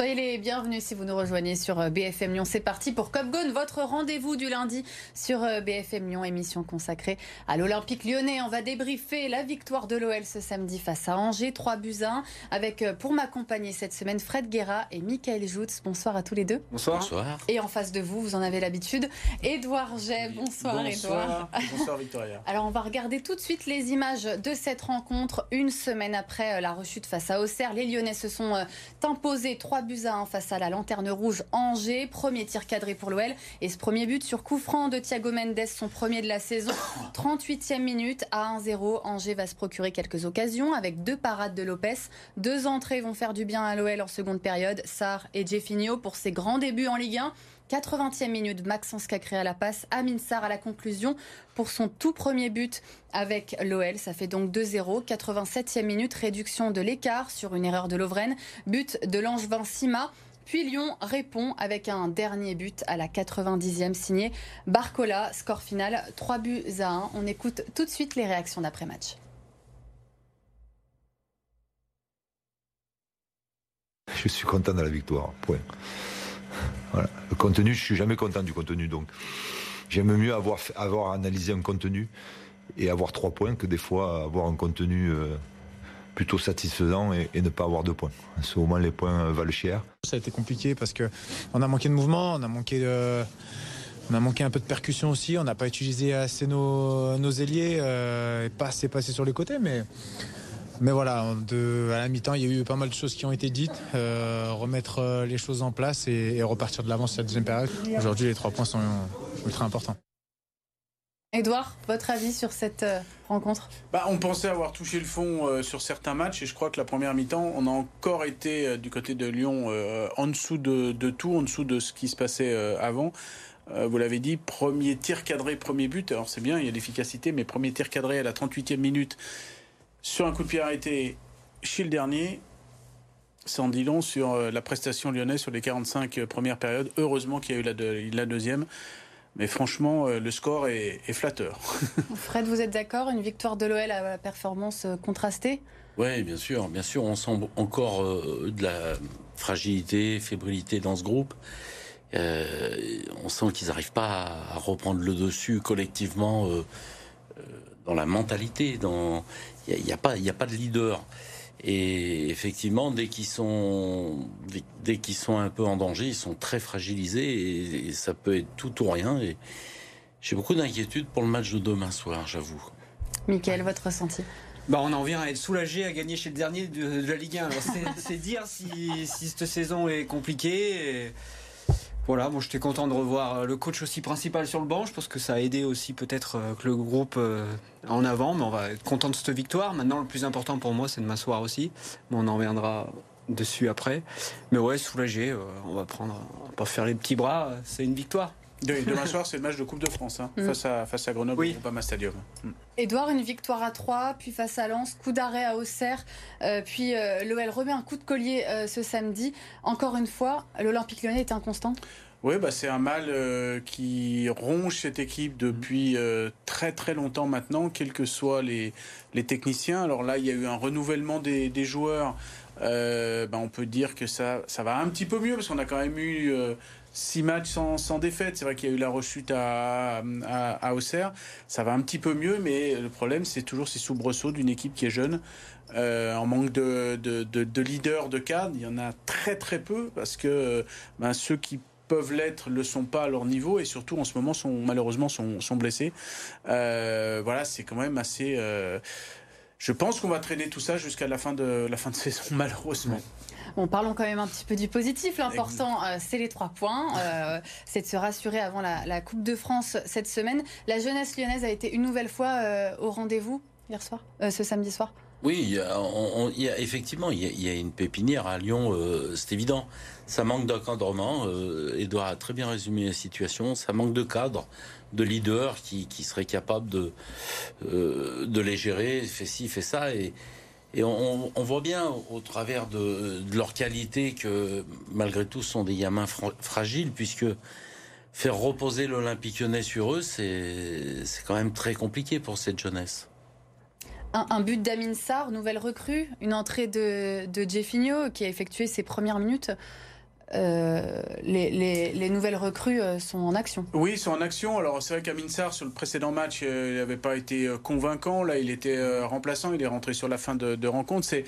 Soyez les bienvenus si vous nous rejoignez sur euh, BFM Lyon. C'est parti pour Cop Gone, votre rendez-vous du lundi sur euh, BFM Lyon, émission consacrée à l'Olympique lyonnais. On va débriefer la victoire de l'OL ce samedi face à Angers, 3 buts à 1, avec euh, pour m'accompagner cette semaine Fred Guerra et Michael Joutz. Bonsoir à tous les deux. Bonsoir. Bonsoir. Et en face de vous, vous en avez l'habitude, Édouard Jet. Bonsoir, Édouard. Bonsoir Victoria. Alors on va regarder tout de suite les images de cette rencontre. Une semaine après la rechute face à Auxerre, les Lyonnais se sont imposés 3 buts 1 face à la Lanterne Rouge Angers. Premier tir cadré pour l'OL. Et ce premier but sur coup franc de Thiago Mendes, son premier de la saison. 38e minute à 1-0. Angers va se procurer quelques occasions avec deux parades de Lopez. Deux entrées vont faire du bien à l'OL en seconde période. Sarr et Jeffinho pour ses grands débuts en Ligue 1. 80e minute, Maxence Cacré à la passe, Amin Sarr à la conclusion pour son tout premier but avec l'OL. Ça fait donc 2-0. 87e minute, réduction de l'écart sur une erreur de Lovren. But de Langevin Sima. Puis Lyon répond avec un dernier but à la 90e signé Barcola. Score final 3 buts à 1. On écoute tout de suite les réactions d'après-match. Je suis content de la victoire. Point. Le contenu, je suis jamais content du contenu. Donc, j'aime mieux avoir, avoir analysé un contenu et avoir trois points que des fois avoir un contenu euh, plutôt satisfaisant et, ne pas avoir de points. Au moins, les points valent cher. Ça a été compliqué parce que on a manqué de mouvement, on a manqué. On a manqué un peu de percussion aussi, on n'a pas utilisé assez nos, nos ailiers euh, et pas assez passé sur les côtés, mais mais voilà, de, à la mi-temps, il y a eu pas mal de choses qui ont été dites. Euh, remettre euh, les choses en place et, repartir de l'avant sur la deuxième période. Aujourd'hui, les trois points sont ultra importants. Edouard, votre avis sur cette euh, rencontre? Bah, On pensait avoir touché le fond sur certains matchs et je crois que la première mi-temps, on a encore été du côté de Lyon en dessous de, de, tout, en dessous de ce qui se passait avant. vous l'avez dit, premier tir cadré, premier but. Alors c'est bien, il y a l'efficacité, mais premier tir cadré à la 38e minute sur un coup de pied arrêté chez le dernier, ça en dit long sur euh, la prestation lyonnaise sur les 45 euh, premières périodes. Heureusement qu'il y a eu la, deuxième. Mais franchement, euh, le score est, flatteur. Fred, vous êtes d'accord? Une victoire de l'OL à la performance contrastée? Oui, bien sûr. Bien sûr, on sent encore de la fragilité, fébrilité dans ce groupe. on sent qu'ils n'arrivent pas à reprendre le dessus collectivement dans la mentalité, dans il n'y a, pas, a pas de leader. Et effectivement, dès qu'ils sont, dès qu'ils sont un peu en danger, ils sont très fragilisés et, ça peut être tout ou rien. Et j'ai beaucoup d'inquiétude pour le match de demain soir, j'avoue. Michael, votre ressenti? Bah, on en vient à être soulagé à gagner chez le dernier de, la Ligue 1. C'est dire si, si, cette saison est compliquée. Et voilà, j'étais content de revoir euh, le coach aussi principal sur le banc. Je pense que ça a aidé aussi peut-être euh, que le groupe euh, en avant, mais on va être content de cette victoire. Maintenant, le plus important pour moi, c'est de m'asseoir aussi. Mais on en reviendra dessus après. Mais ouais, soulagé, on va prendre, on va faire les petits bras. C'est une victoire. Demain soir, c'est le match de Coupe de France hein, mm. face, à, face à Grenoble oui. au Stadium. Edouard, mm. une victoire à 3, puis face à Lens, coup d'arrêt à Auxerre, puis l'OL remet un coup de collier ce samedi. Encore une fois, l'Olympique lyonnais est inconstant oui, bah c'est un mal euh, qui ronge cette équipe depuis euh, très très longtemps maintenant, quels que soient les, les techniciens. Alors là, il y a eu un renouvellement des, des joueurs. Euh, bah, on peut dire que ça, ça va un petit peu mieux parce qu'on a quand même eu six matchs sans, sans défaite. C'est vrai qu'il y a eu la rechute à, à, Auxerre. Ça va un petit peu mieux, mais le problème, c'est toujours ces soubresauts d'une équipe qui est jeune. en manque de, de, de, de leader, de cadre, il y en a très très peu parce que ben, ceux qui peuvent l'être le sont pas à leur niveau et surtout en ce moment sont malheureusement sont, sont blessés. Euh, voilà, c'est quand même assez. Euh, je pense qu'on va traîner tout ça jusqu'à la fin de la fin de saison malheureusement. Bon, parlons quand même un petit peu du positif. L'important, euh, c'est les trois points. c'est de se rassurer avant la, Coupe de France cette semaine. La jeunesse lyonnaise a été une nouvelle fois au rendez-vous hier soir, ce samedi soir? Oui, y a, effectivement, il y a, une pépinière à Lyon, c'est évident. Ça manque d'encadrement. Euh, Edouard a très bien résumé la situation. Ça manque de cadre, de leader qui, qui serait capable de, euh, de les gérer, fait ci, fait ça. Et, et on, voit bien au travers de, de, leur qualité que malgré tout, sont des gamins fragiles, puisque faire reposer l'Olympique lyonnais sur eux, c'est quand même très compliqué pour cette jeunesse. Un, un but d'Amin Sarr, nouvelle recrue, une entrée de, de Jeffinho qui a effectué ses premières minutes. Les, nouvelles recrues sont en action. Oui, sont en action. Alors c'est vrai qu'Aminsar, sur le précédent match, il n'avait pas été convaincant. Là, il était remplaçant, il est rentré sur la fin de, rencontre. C'est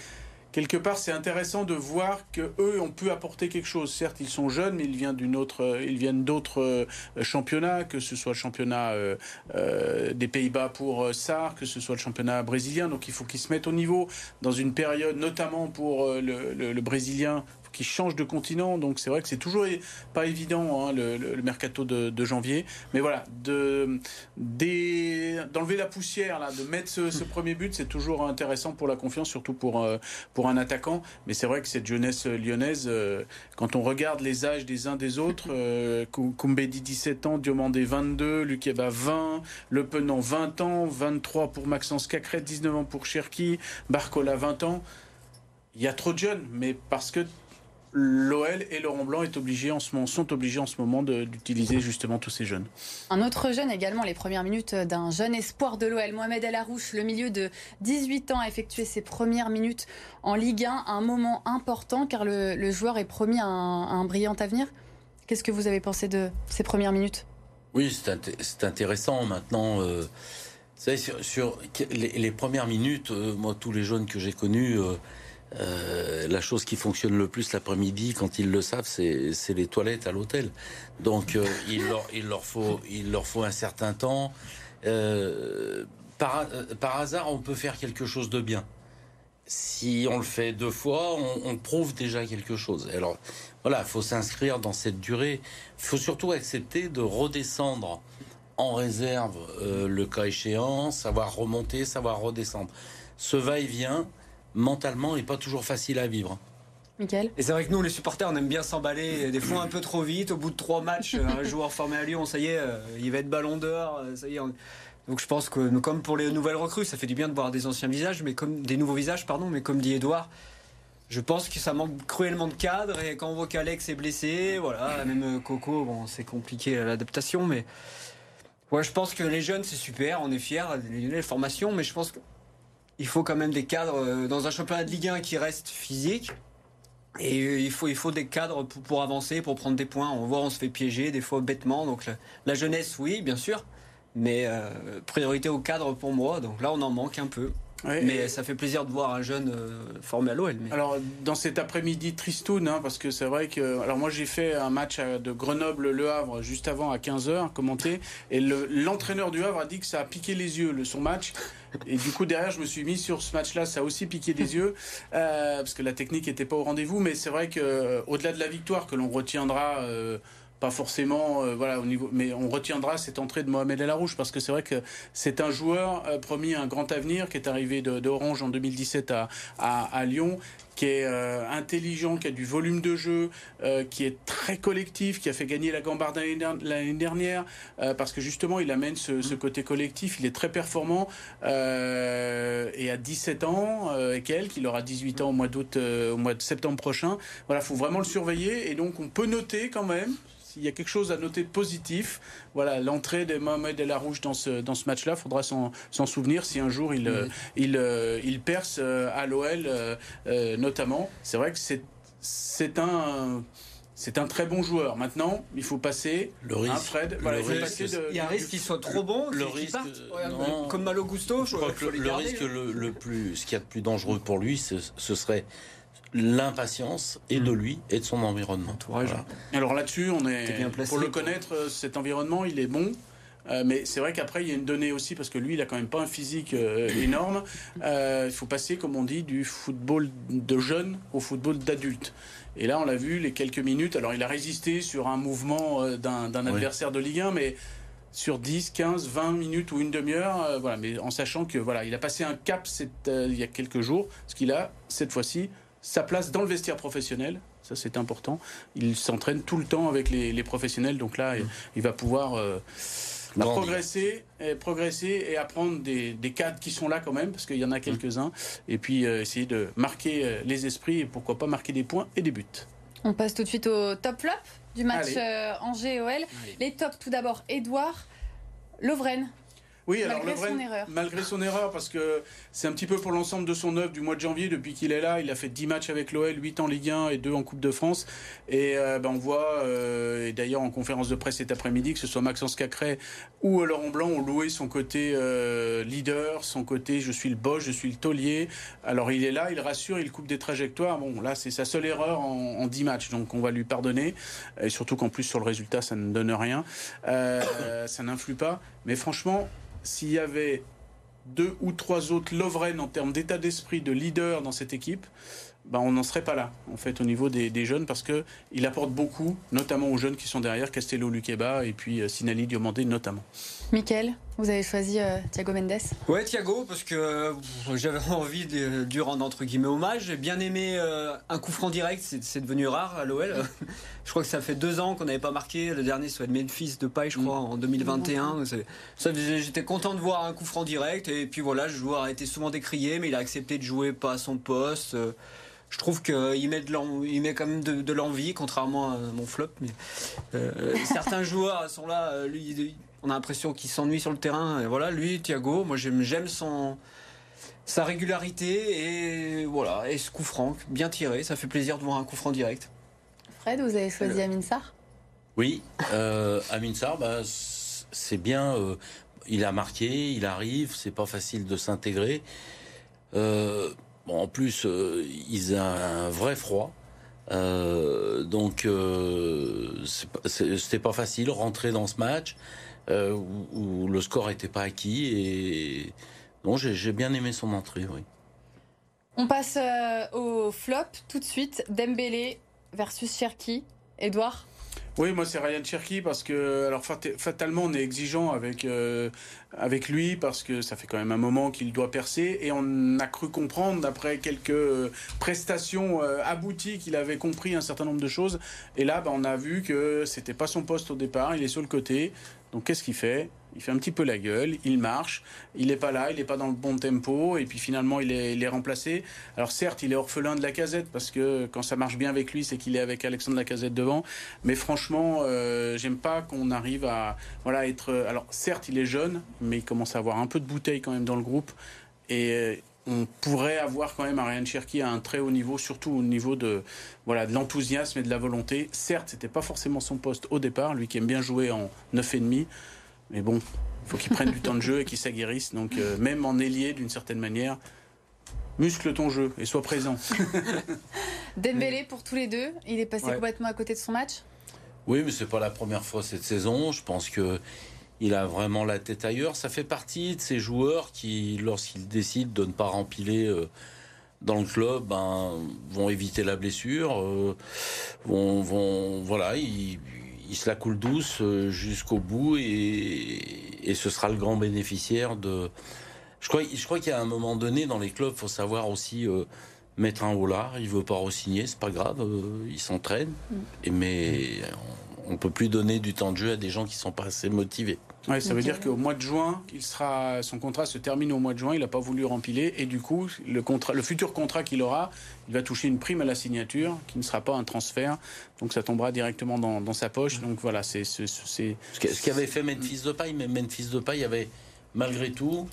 quelque part, c'est intéressant de voir que eux ont pu apporter quelque chose. Certes, ils sont jeunes, mais ils viennent euh, d'autres euh, championnats, que ce soit le championnat euh, des Pays-Bas pour SAR, que ce soit le championnat brésilien. Donc, il faut qu'ils se mettent au niveau dans une période, notamment pour le Brésilien, qui change de continent. Donc c'est vrai que c'est toujours pas évident hein, le, mercato de, janvier. Mais voilà, de d'enlever la poussière là, de mettre ce, premier but, c'est toujours intéressant pour la confiance, surtout pour euh, pour un attaquant. Mais c'est vrai que cette jeunesse lyonnaise, euh, quand on regarde les âges des uns des autres, euh, Koumbedi 17 ans, Diomandé 22, Lukeba 20, Le Penant 20 ans, 23 pour Maxence Cacret, 19 ans pour Cherki, Barcola 20 ans. Il y a trop de jeunes, mais parce que l'OL et Laurent Blanc est obligé en ce moment, sont obligés en ce moment d'utiliser justement tous ces jeunes. Un autre jeune également, les premières minutes d'un jeune espoir de l'OL, Mohamed El Arouche, le milieu de 18 ans, a effectué ses premières minutes en Ligue 1, un moment important car le, joueur est promis à un, brillant avenir. Qu'est-ce que vous avez pensé de ces premières minutes? Oui, c'est intéressant maintenant. Euh, sur, les, premières minutes, euh, moi, tous les jeunes que j'ai connus, euh, euh, la chose qui fonctionne le plus l'après-midi, quand ils le savent, c'est les toilettes à l'hôtel. Donc euh, il, leur, il, leur faut, il leur faut un certain temps. Euh, par, par, hasard, on peut faire quelque chose de bien. Si on le fait deux fois, on, on prouve déjà quelque chose. Alors voilà, il faut s'inscrire dans cette durée. Il faut surtout accepter de redescendre en réserve le cas échéant, savoir remonter, savoir redescendre. Ce va-et-vient, mentalement n'est pas toujours facile à vivre. Michael Et c'est vrai que nous, les supporters, on aime bien s'emballer des fois un peu trop vite. Au bout de trois matchs, un joueur formé à Lyon, ça y est, euh, il va être ballon d'or. Euh, ça y est. Donc je pense que, comme pour les nouvelles recrues, ça fait du bien de voir des anciens visages, mais comme des nouveaux visages, pardon. Mais comme dit Edouard, je pense que ça manque cruellement de cadre. Et quand on voit qu'Alex est blessé, voilà, même euh, Coco, bon, c'est compliqué l'adaptation, mais ouais, je pense que les jeunes, c'est super. On est fiers, les formations, mais je pense que il faut quand même des cadres euh, dans un championnat de Ligue 1 qui reste physique. Et euh, il faut, il faut des cadres pour, avancer, pour prendre des points. On voit, on se fait piéger des fois bêtement. Donc la, jeunesse, oui, bien sûr. Mais euh, priorité au cadre pour moi. Donc là, on en manque un peu mais ça fait plaisir de voir un jeune euh, formé à l'OL. Alors, dans cet après-midi tristoun, hein, parce que c'est vrai que. Alors, moi, j'ai fait un match de Grenoble-Le Havre juste avant à 15h, commenté, et l'entraîneur du Havre a dit que ça a piqué les yeux, le, son match. Et du coup, derrière, je me suis mis sur ce match-là, ça a aussi piqué des yeux, euh, parce que la technique n'était pas au rendez-vous, mais c'est vrai qu'au-delà euh, de la victoire, que l'on retiendra pas forcément, euh, voilà, au niveau, mais on retiendra cette entrée de Mohamed El parce que c'est vrai que c'est un joueur euh, promis un grand avenir qui est arrivé de, en 2017 à, à, Lyon qui est euh, intelligent, qui a du volume de jeu, qui est très collectif, qui a fait gagner la Gambarde l'année dernière, parce que justement il amène ce, côté collectif, il est très performant, et à 17 ans et quelques, il aura 18 ans au mois d'août, au mois de septembre prochain. Voilà, faut vraiment le surveiller, et donc on peut noter quand même, s'il y a quelque chose à noter de positif, voilà, l'entrée de Mohamed El Arouche dans ce, dans ce match-là, il faudra s'en souvenir si un jour il, euh, il, euh, il, perce euh, à l'OL notamment. C'est vrai que c'est un c'est un très bon joueur. Maintenant, il faut passer le risque. Fred. il, y a un risque qu'il soit trop bon, le risque, comme Malo Gusto. Je, crois que le, risque le, plus, ce qu'il y a de plus dangereux pour lui, ce serait l'impatience et de hmm. lui et de son environnement. Alors là-dessus, on est, pour le connaître, euh, cet environnement, il est bon. Euh, mais c'est vrai qu'après, il y a une donnée aussi, parce que lui, il a quand même pas un physique euh, énorme. il faut passer, comme on dit, du football de jeunes au football d'adulte. Et là, on l'a vu, les quelques minutes. Alors, il a résisté sur un mouvement d'un adversaire de Ligue 1, mais sur 10, 15, 20 minutes ou une demi-heure, voilà. Mais en sachant que voilà, il a passé un cap il y a quelques jours, ce qu'il a cette fois-ci sa place dans le vestiaire professionnel. Ça, c'est important. Il s'entraîne tout le temps avec les, professionnels. Donc là, il, va pouvoir euh, progresser, et progresser et apprendre des, cadres qui sont là quand même, parce qu'il y en a quelques-uns. Et puis euh, essayer de marquer euh, les esprits et pourquoi pas marquer des points et des buts. On passe tout de suite au top flop du match Angers-OL. Les tops, tout d'abord, Edouard Lovren Oui, alors Malgré le vrai, son erreur. malgré son erreur, parce que c'est un petit peu pour l'ensemble de son œuvre du mois de janvier, depuis qu'il est là, il a fait 10 matchs avec l'OL, 8 en Ligue 1 et 2 en Coupe de France. Et euh, ben, on voit, euh, et d'ailleurs en conférence de presse cet après-midi, que ce soit Maxence Cacré ou Laurent Blanc ont loué son côté euh, leader, son côté je suis le boss, je suis le taulier. Alors il est là, il rassure, il coupe des trajectoires. Bon, là c'est sa seule erreur en, en 10 matchs, donc on va lui pardonner. Et surtout qu'en plus sur le résultat, ça ne donne rien. Ça n'influe pas. Mais franchement, s'il y avait deux ou trois autres Lovren en termes d'état d'esprit, de leader dans cette équipe, ben on n'en serait pas là, en fait, au niveau des, des jeunes, parce que il apporte beaucoup, notamment aux jeunes qui sont derrière, Castello, Luqueba et puis euh, Sinali Diomandé notamment. Mickaël, vous avez choisi euh, Thiago Mendes Ouais, Thiago, parce que euh, j'avais envie de, de lui rendre entre guillemets hommage. J'ai bien aimé euh, un coup franc direct, c'est devenu rare à l'OL. je crois que ça fait deux ans qu'on n'avait pas marqué. Le dernier, soit Memphis de paille, je crois, en 2021. Donc c'est- ça faisait- J'étais content de voir un coup franc direct. Et puis voilà, le joueur a été souvent décrié, mais il a accepté de jouer pas à son poste. Euh, Je trouve qu'il met, de l'en- il met quand même de, de l'envie, contrairement à mon flop. Mais euh, certains joueurs sont là, lui, on a l'impression qu'il s'ennuie sur le terrain. Et voilà, lui, Thiago, moi j'aime, son sa régularité et voilà, et ce coup franc, bien tiré, ça fait plaisir de voir un coup franc direct. Fred, vous avez choisi Amin Sarr? Oui, euh, Amin Sarr, bah, c'est bien. euh, il a marqué, il arrive, c'est pas facile de s'intégrer. Euh, bon, en plus, euh, il a un vrai froid. Euh, donc, euh, c'était pas facile rentrer dans ce match euh, où, le score n'était pas acquis. Et j'ai j'ai bien aimé son entrée, oui. On passe euh, au flop tout de suite. Dembélé versus Cherki. Edouard Oui, moi c'est Ryan Cherky parce que alors fat- fatalement on est exigeant avec euh, avec lui parce que ça fait quand même un moment qu'il doit percer et on a cru comprendre d'après quelques euh, prestations euh, abouties qu'il avait compris un certain nombre de choses et là bah, on a vu que c'était pas son poste au départ, il est sur le côté. Donc qu'est-ce qu'il fait? Il fait un petit peu la gueule, il marche, il n'est pas là, il n'est pas dans le bon tempo, et puis finalement il est, remplacé. Alors certes, il est orphelin de la casette, parce que quand ça marche bien avec lui, c'est qu'il est avec Alexandre Lacazette devant. Mais franchement, euh, j'aime pas qu'on arrive à voilà, être... Alors certes, il est jeune, mais il commence à avoir un peu de bouteille quand même dans le groupe. Et euh, on pourrait avoir quand même un Ryan Cherky à un très haut niveau, surtout au niveau de voilà de l'enthousiasme et de la volonté. Certes, c'était pas forcément son poste au départ, lui qui aime bien jouer en 9,5, mais bon, il faut qu'il prenne du temps de jeu et qu'il s'aguerrisse. Donc euh, même en ailier, d'une certaine manière, muscle ton jeu et sois présent. Dembélé pour tous les deux. Il est passé Ouais. complètement à côté de son match? Oui, mais c'est pas la première fois cette saison. Je pense que il a vraiment la tête ailleurs. Ça fait partie de ces joueurs qui, lorsqu'ils décident de ne pas rempiler euh, dans le club, ben, vont éviter la blessure, euh, vont, vont, voilà, ils, ils se la coulent douce euh, jusqu'au bout et, et ce sera le grand bénéficiaire de. Je crois, je crois qu'il y a un moment donné dans les clubs, faut savoir aussi euh, mettre un haut là. Il veut pas re-signer, c'est pas grave, euh, il s'entraîne. Et mais on, on peut plus donner du temps de jeu à des gens qui sont pas assez motivés. Ouais, ça veut dire qu'au mois de juin, il sera, son contrat se termine au mois de juin. Il n'a pas voulu rempiler et du coup, le contrat, le futur contrat qu'il aura, il va toucher une prime à la signature, qui ne sera pas un transfert. Donc ça tombera directement dans, dans sa poche. Donc voilà, c'est, Ce ce qu'avait fait Memphis Depay, mais Memphis Depay avait malgré tout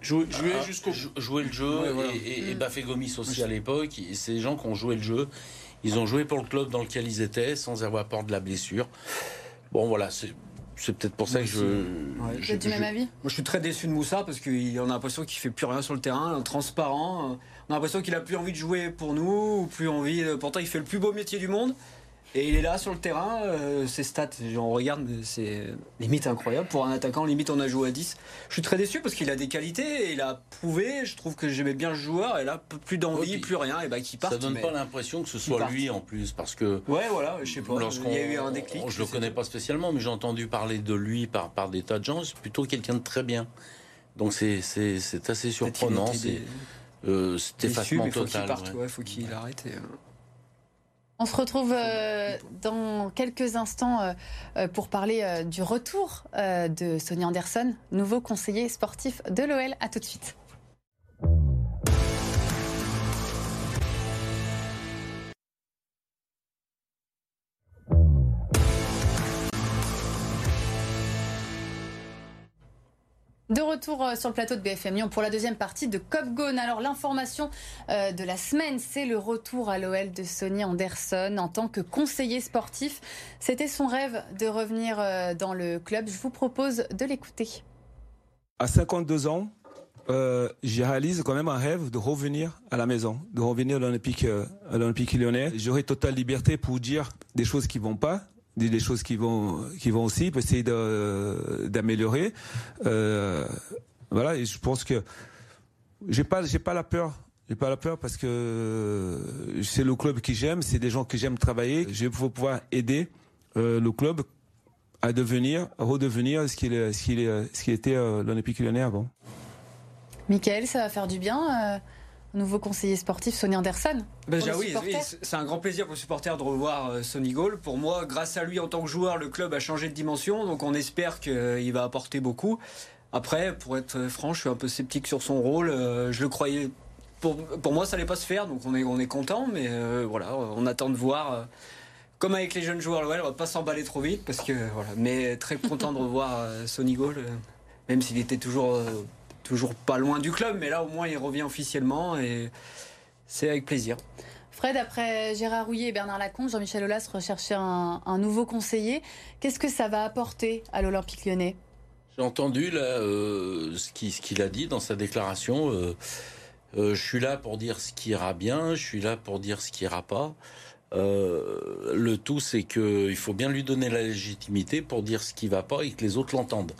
jouer, jouer ah, jusqu'au le jeu Ouais, voilà. et, et, et Bafé Gomis aussi à l'époque. Et des gens qui ont joué le jeu. Ils ont joué pour le club dans lequel ils étaient sans avoir peur de la blessure. Bon voilà, c'est c'est peut-être pour ça que je. Ouais, Vous êtes du même avis Moi, je suis très déçu de Moussa parce qu'on a l'impression qu'il fait plus rien sur le terrain, transparent. euh, On a l'impression qu'il a plus envie de jouer pour nous, ou plus envie. de- Pourtant, il fait le plus beau métier du monde. Et il est là sur le terrain, euh, ses stats, on regarde, c'est limite incroyable. Pour un attaquant, limite on a joué à 10. Je suis très déçu parce qu'il a des qualités, et il a prouvé, je trouve que j'aimais bien le joueur, et là, plus d'envie, plus rien, et bah qu'il parte. Ça donne pas l'impression que ce soit lui en plus, parce que Ouais, voilà, je sais pas. Il y a eu un déclic. je le connais pas spécialement, mais j'ai entendu parler de lui par par des tas de gens. C'est plutôt quelqu'un de très bien. Donc c'est assez surprenant. était C'est dé- euh, effacement mais faut qu'il total. parte, ouais. ouais, faut qu'il arrête. et, euh, On se retrouve euh, dans quelques instants euh, euh, pour parler euh, du retour de Sonny Anderson, nouveau conseiller sportif de l'OL. À tout de suite. De retour euh, sur le plateau de BFM Lyon pour la deuxième partie de Cop Gone. Alors l'information euh, de la semaine, c'est le retour à l'OL de Sonny Anderson en tant que conseiller sportif. C'était son rêve de revenir euh, dans le club. Je vous propose de l'écouter. À 52 ans, euh, je réalise quand même un rêve de revenir à la maison, de revenir à l'Olympique, à l'Olympique lyonnais. J'aurai totale liberté pour dire des choses qui vont pas, des, choses qui vont qui vont aussi pour essayer d'améliorer. Euh, voilà, et je pense que j'ai pas j'ai pas la peur. J'ai pas la peur parce que c'est le club que j'aime, c'est des gens que j'aime travailler. Je vais pouvoir aider euh, le club à devenir, à redevenir ce qu'il ce qu'il ce qui était euh, l'Olympique Lyonnais avant. Michael, ça va faire du bien. Nouveau conseiller sportif Sonny Anderson. Ben, oui, c'est un grand plaisir pour le supporter de revoir euh, Sonny Gall. Pour moi, grâce à lui en tant que joueur, le club a changé de dimension, donc on espère qu'il va apporter beaucoup. Après, pour être franc, je suis un peu sceptique sur son rôle. Euh, je le croyais. Pour, pour moi, ça n'allait pas se faire, donc on est, on est content, mais euh, voilà, on attend de voir. Comme avec les jeunes joueurs, on va pas s'emballer trop vite, parce que voilà. Mais très content de revoir Sonny Gall, même s'il était toujours toujours pas loin du club, mais là au moins il revient officiellement et c'est avec plaisir. Fred, après Gérard Rouillet et Bernard Lacombe, Jean-Michel Aulas recherchait un, nouveau conseiller. Qu'est-ce que ça va apporter à l'Olympique lyonnais? J'ai entendu là, euh, ce qu'il a dit dans sa déclaration. Euh, euh, je suis là pour dire ce qui ira bien, je suis là pour dire ce qui ira pas. le tout, c'est qu'il faut bien lui donner la légitimité pour dire ce qui va pas et que les autres l'entendent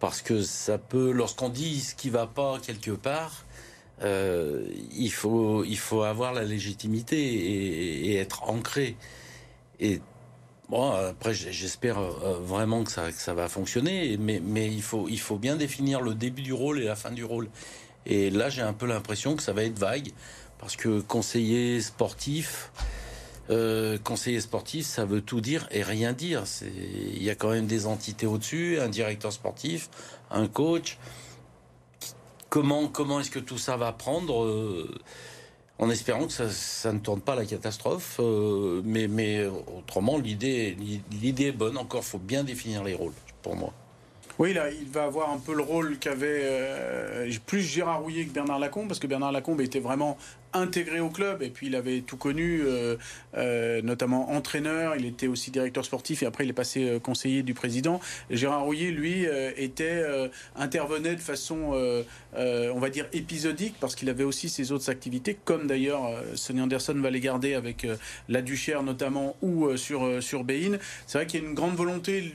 parce que ça peut, lorsqu'on dit ce qui va pas quelque part, euh, il faut il faut avoir la légitimité et, être ancré. Et bon, après j'espère euh, vraiment que ça ça va fonctionner, mais mais il faut il faut bien définir le début du rôle et la fin du rôle. Et là j'ai un peu l'impression que ça va être vague parce que conseiller sportif. Euh, conseiller sportif, ça veut tout dire et rien dire. Il y a quand même des entités au-dessus, un directeur sportif, un coach. Comment, comment est-ce que tout ça va prendre euh, En espérant que ça, ne tourne pas la catastrophe. Euh, mais, autrement, l'idée est bonne. Encore, faut bien définir les rôles, pour moi. Oui, là, il va avoir un peu le rôle qu'avait plus Gérard Rouillet que Bernard Lacombe, parce que Bernard Lacombe était vraiment intégré au club et puis il avait tout connu, euh, euh, notamment entraîneur, il était aussi directeur sportif et après il est passé conseiller du président. Gérard Rouillet, lui, était intervenait de façon, on va dire, épisodique parce qu'il avait aussi ses autres activités, comme d'ailleurs Sonny Anderson va les garder avec la Duchère notamment ou sur, sur Bein. C'est vrai qu'il y a une grande volonté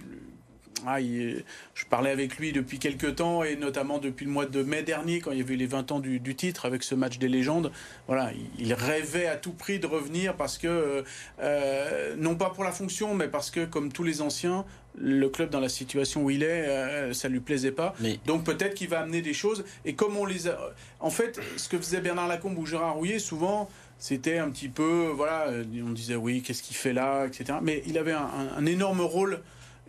ah, je parlais avec lui depuis quelques temps et notamment depuis le mois de mai dernier quand il y avait les 20 ans du, titre avec ce match des légendes. Voilà, il, rêvait à tout prix de revenir parce que, euh, non pas pour la fonction, mais parce que comme tous les anciens, le club dans la situation où il est, euh, ça lui plaisait pas. Donc peut-être qu'il va amener des choses. Et comme on les a... En fait, ce que faisait Bernard Lacombe ou Gérard Rouillet, souvent, c'était un petit peu... Voilà, on disait oui, qu'est-ce qu'il fait là, etc. Mais il avait un énorme rôle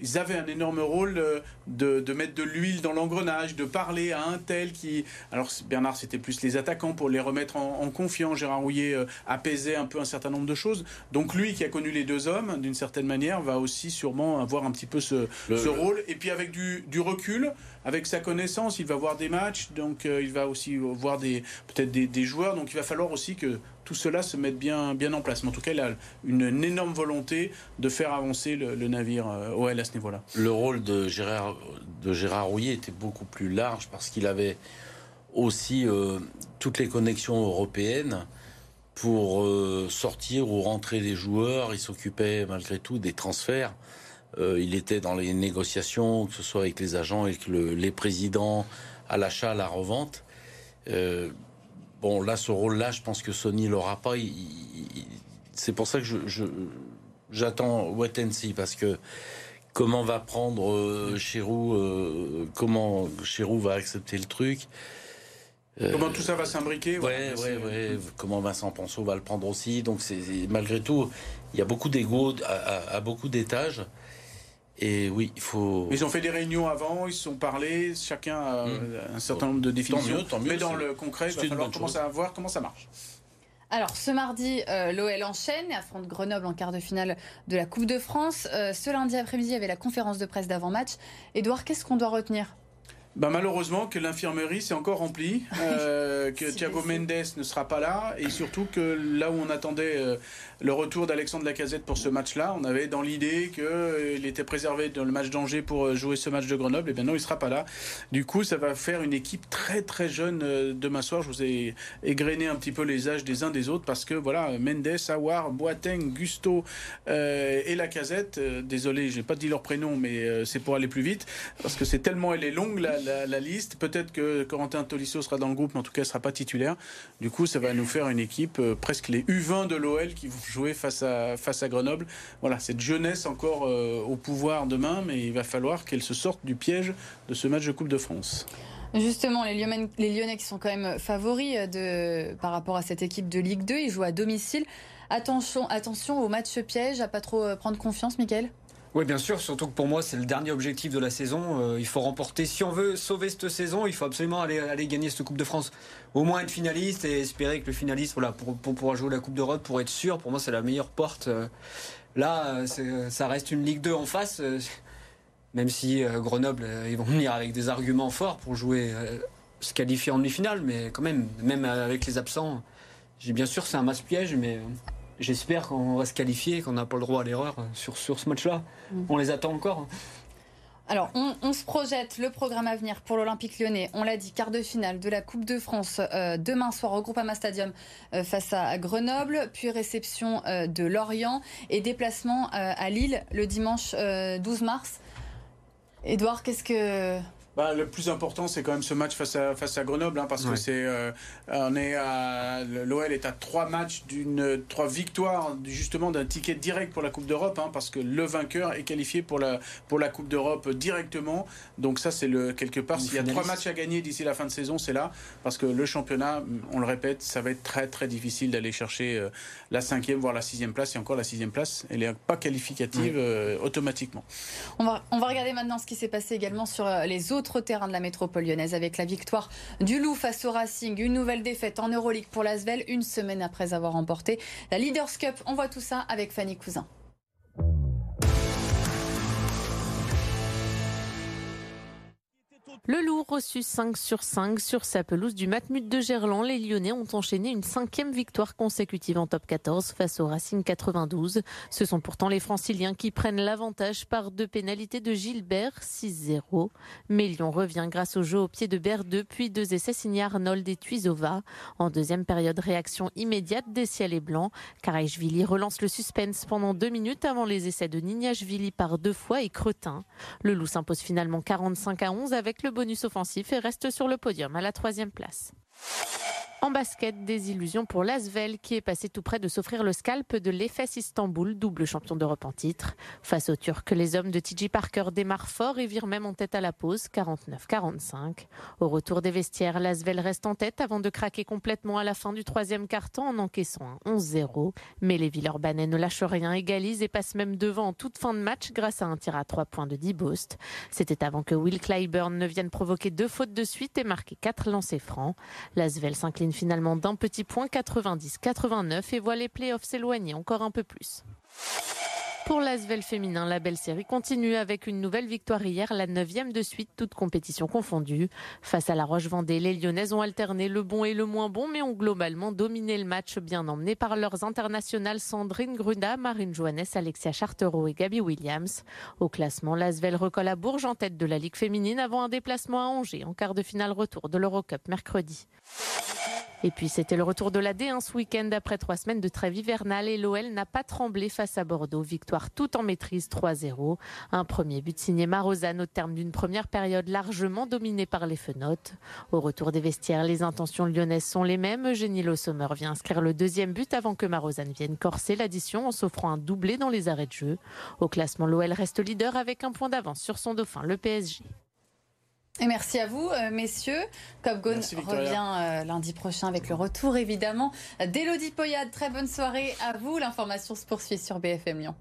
ils avaient un énorme rôle euh, de, mettre de l'huile dans l'engrenage, de parler à un tel qui... Alors Bernard, c'était plus les attaquants pour les remettre en, confiance. Gérard Rouillet euh, apaisait un peu un certain nombre de choses. Donc lui, qui a connu les deux hommes, d'une certaine manière, va aussi sûrement avoir un petit peu ce, rôle. Et puis avec du, recul, avec sa connaissance, il va voir des matchs, donc euh, il va aussi voir des peut-être des joueurs. Donc il va falloir aussi que tout cela se mette bien, en place. Mais en tout cas, il a une, énorme volonté de faire avancer le, navire euh, OL à ce niveau-là. Le rôle de Gérard, de Rouillet était beaucoup plus large parce qu'il avait aussi euh, toutes les connexions européennes pour euh, sortir ou rentrer des joueurs. Il s'occupait malgré tout des transferts. il était dans les négociations, que ce soit avec les agents, avec les présidents, à l'achat, à la revente. Bon, là, ce rôle-là, je pense que Sony l'aura pas. c'est pour ça que je, j'attends wait and see parce que comment va prendre euh, euh comment Chirou va accepter le truc. Euh, comment tout ça va s'imbriquer Ouais, ouais, ouais. Comment Vincent Ponceau va le prendre aussi. Donc, c'est malgré tout, il y a beaucoup d'ego à, beaucoup d'étages. Et oui, il faut. Ils ont fait des réunions avant, ils se sont parlé, chacun a hmm. un certain nombre de définitions. Tant mieux, Mais dans le concret, il va falloir commencer à voir comment ça marche. Alors, ce mardi, euh, l'OL enchaîne et affronte Grenoble en quart de finale de la Coupe de France. Euh, ce lundi après-midi, il y avait la conférence de presse d'avant-match. Edouard, qu'est-ce qu'on doit retenir? Bah malheureusement que l'infirmerie s'est encore remplie, euh, que Thiago Mendes ne sera pas là et surtout que là où on attendait euh, le retour d'Alexandre Lacazette pour ce match-là, on avait dans l'idée qu'il euh, était préservé dans le match d'Angers pour jouer ce match de Grenoble et bien non il sera pas là. Du coup ça va faire une équipe très très jeune demain soir. Je vous ai égrené un petit peu les âges des uns des autres parce que voilà Mendes, Awar, Boateng, Gusto et Lacazette. désolé j'ai pas dit leur prénom mais c'est pour aller plus vite parce que c'est tellement elle est longue là la, liste. Peut-être que Corentin Tolisso sera dans le groupe, mais en tout cas, ne sera pas titulaire. Du coup, ça va nous faire une équipe euh, presque les U20 de l'OL qui vont jouer face à, face à Grenoble. Voilà, cette jeunesse encore euh, au pouvoir demain, mais il va falloir qu'elle se sorte du piège de ce match de Coupe de France. Justement, les Lyonnais, qui sont quand même favoris euh, par rapport à cette équipe de Ligue 2, ils jouent à domicile. Attention, attention au match piège, à pas trop prendre confiance, Mickaël? Oui, bien sûr, surtout que pour moi, c'est le dernier objectif de la saison. Euh, il faut remporter. Si on veut sauver cette saison, il faut absolument aller, gagner cette Coupe de France. Au moins être finaliste et espérer que le finaliste, voilà, pour, pouvoir jouer la Coupe d'Europe, pour être sûr, pour moi, c'est la meilleure porte. Euh, là, ça reste une Ligue 2 en face, euh, même si Grenoble, ils vont venir avec des arguments forts pour jouer, se qualifier en demi-finale, mais quand même, même avec les absents, j'ai bien sûr, c'est un match piège, mais j'espère qu'on va se qualifier, qu'on n'a pas le droit à l'erreur sur, sur ce match-là. Mm. On les attend encore. Alors, on, se projette le programme à venir pour l'Olympique lyonnais. On l'a dit, quart de finale de la Coupe de France euh, demain soir au Groupama Stadium euh, face à Grenoble, puis réception euh, de Lorient et déplacement à Lille le dimanche 12 mars. Édouard, qu'est-ce que bah, le plus important, c'est quand même ce match face à, face à Grenoble, hein, parce que c'est, euh, on est à, l'OL est à trois matchs d'une, trois victoires, justement d'un ticket direct pour la Coupe d'Europe, hein, parce que le vainqueur est qualifié pour la, pour la Coupe d'Europe directement. Donc ça, c'est le quelque part. S'il y a trois matchs à gagner d'ici la fin de saison, c'est là, parce que le championnat, on le répète, ça va être très très difficile d'aller chercher euh, la cinquième, voire la sixième place, et encore la sixième place, elle n'est pas qualificative euh, automatiquement. On va, on va regarder maintenant ce qui s'est passé également sur les autres terrain de la métropole lyonnaise avec la victoire du Loup face au Racing. Une nouvelle défaite en Euroleague pour l'Asvel une semaine après avoir remporté la Leaders Cup. On voit tout ça avec Fanny Cousin. Le Loup reçu 5 sur 5 sur sa pelouse du Matmut de Gerland. Les Lyonnais ont enchaîné une cinquième victoire consécutive en top 14 face au Racing 92. Ce sont pourtant les franciliens qui prennent l'avantage par deux pénalités de Gilbert 6-0. Mais Lyon revient grâce au jeu au pied de Berdeux puis deux essais signés Arnold et Tuisova. En deuxième période, réaction immédiate des ciels et blancs. Karaishvili relance le suspense pendant deux minutes avant les essais de Nignashvili par deux fois et Cretin. Le Loup s'impose finalement 45 à 11 avec le bonus offensif et reste sur le podium à la troisième place. En basket, des illusions pour l'Asvel qui est passé tout près de s'offrir le scalp de l'EFS Istanbul, double champion d'Europe en titre. Face aux Turcs, les hommes de TJ Parker démarrent fort et virent même en tête à la pause, 49-45. Au retour des vestiaires, l'Asvel reste en tête avant de craquer complètement à la fin du troisième quart-temps en encaissant un 11-0. Mais les Villeurbanais ne lâchent rien, égalisent et passent même devant en toute fin de match grâce à un tir à trois points de Dibost. C'était avant que Will Clyburn ne vienne provoquer deux fautes de suite et marquer quatre lancers francs. S'incline finalement d'un petit point 90-89 et voit les playoffs s'éloigner encore un peu plus. Pour l'Asvel féminin, la belle série continue avec une nouvelle victoire hier, la neuvième de suite, toute compétition confondue. Face à la Roche-Vendée, les Lyonnaises ont alterné le bon et le moins bon, mais ont globalement dominé le match, bien emmené par leurs internationales Sandrine Gruda, Marine Joannes, Alexia Chartereau et Gabi Williams. Au classement, l'Asvel recolle à Bourges en tête de la Ligue féminine avant un déplacement à Angers en quart de finale retour de l'Eurocup mercredi. Et puis c'était le retour de la D1 ce week-end après trois semaines de trêve hivernale et l'OL n'a pas tremblé face à Bordeaux. Victoire tout en maîtrise 3-0. Un premier but signé Marozane au terme d'une première période largement dominée par les fenotes. Au retour des vestiaires, les intentions lyonnaises sont les mêmes. Eugénie Le vient inscrire le deuxième but avant que Marozane vienne corser l'addition en s'offrant un doublé dans les arrêts de jeu. Au classement, l'OL reste leader avec un point d'avance sur son dauphin, le PSG. Et merci à vous, euh, messieurs. Copgone revient euh, lundi prochain avec le retour, évidemment, d'Elodie Poyade. Très bonne soirée à vous. L'information se poursuit sur BFM Lyon.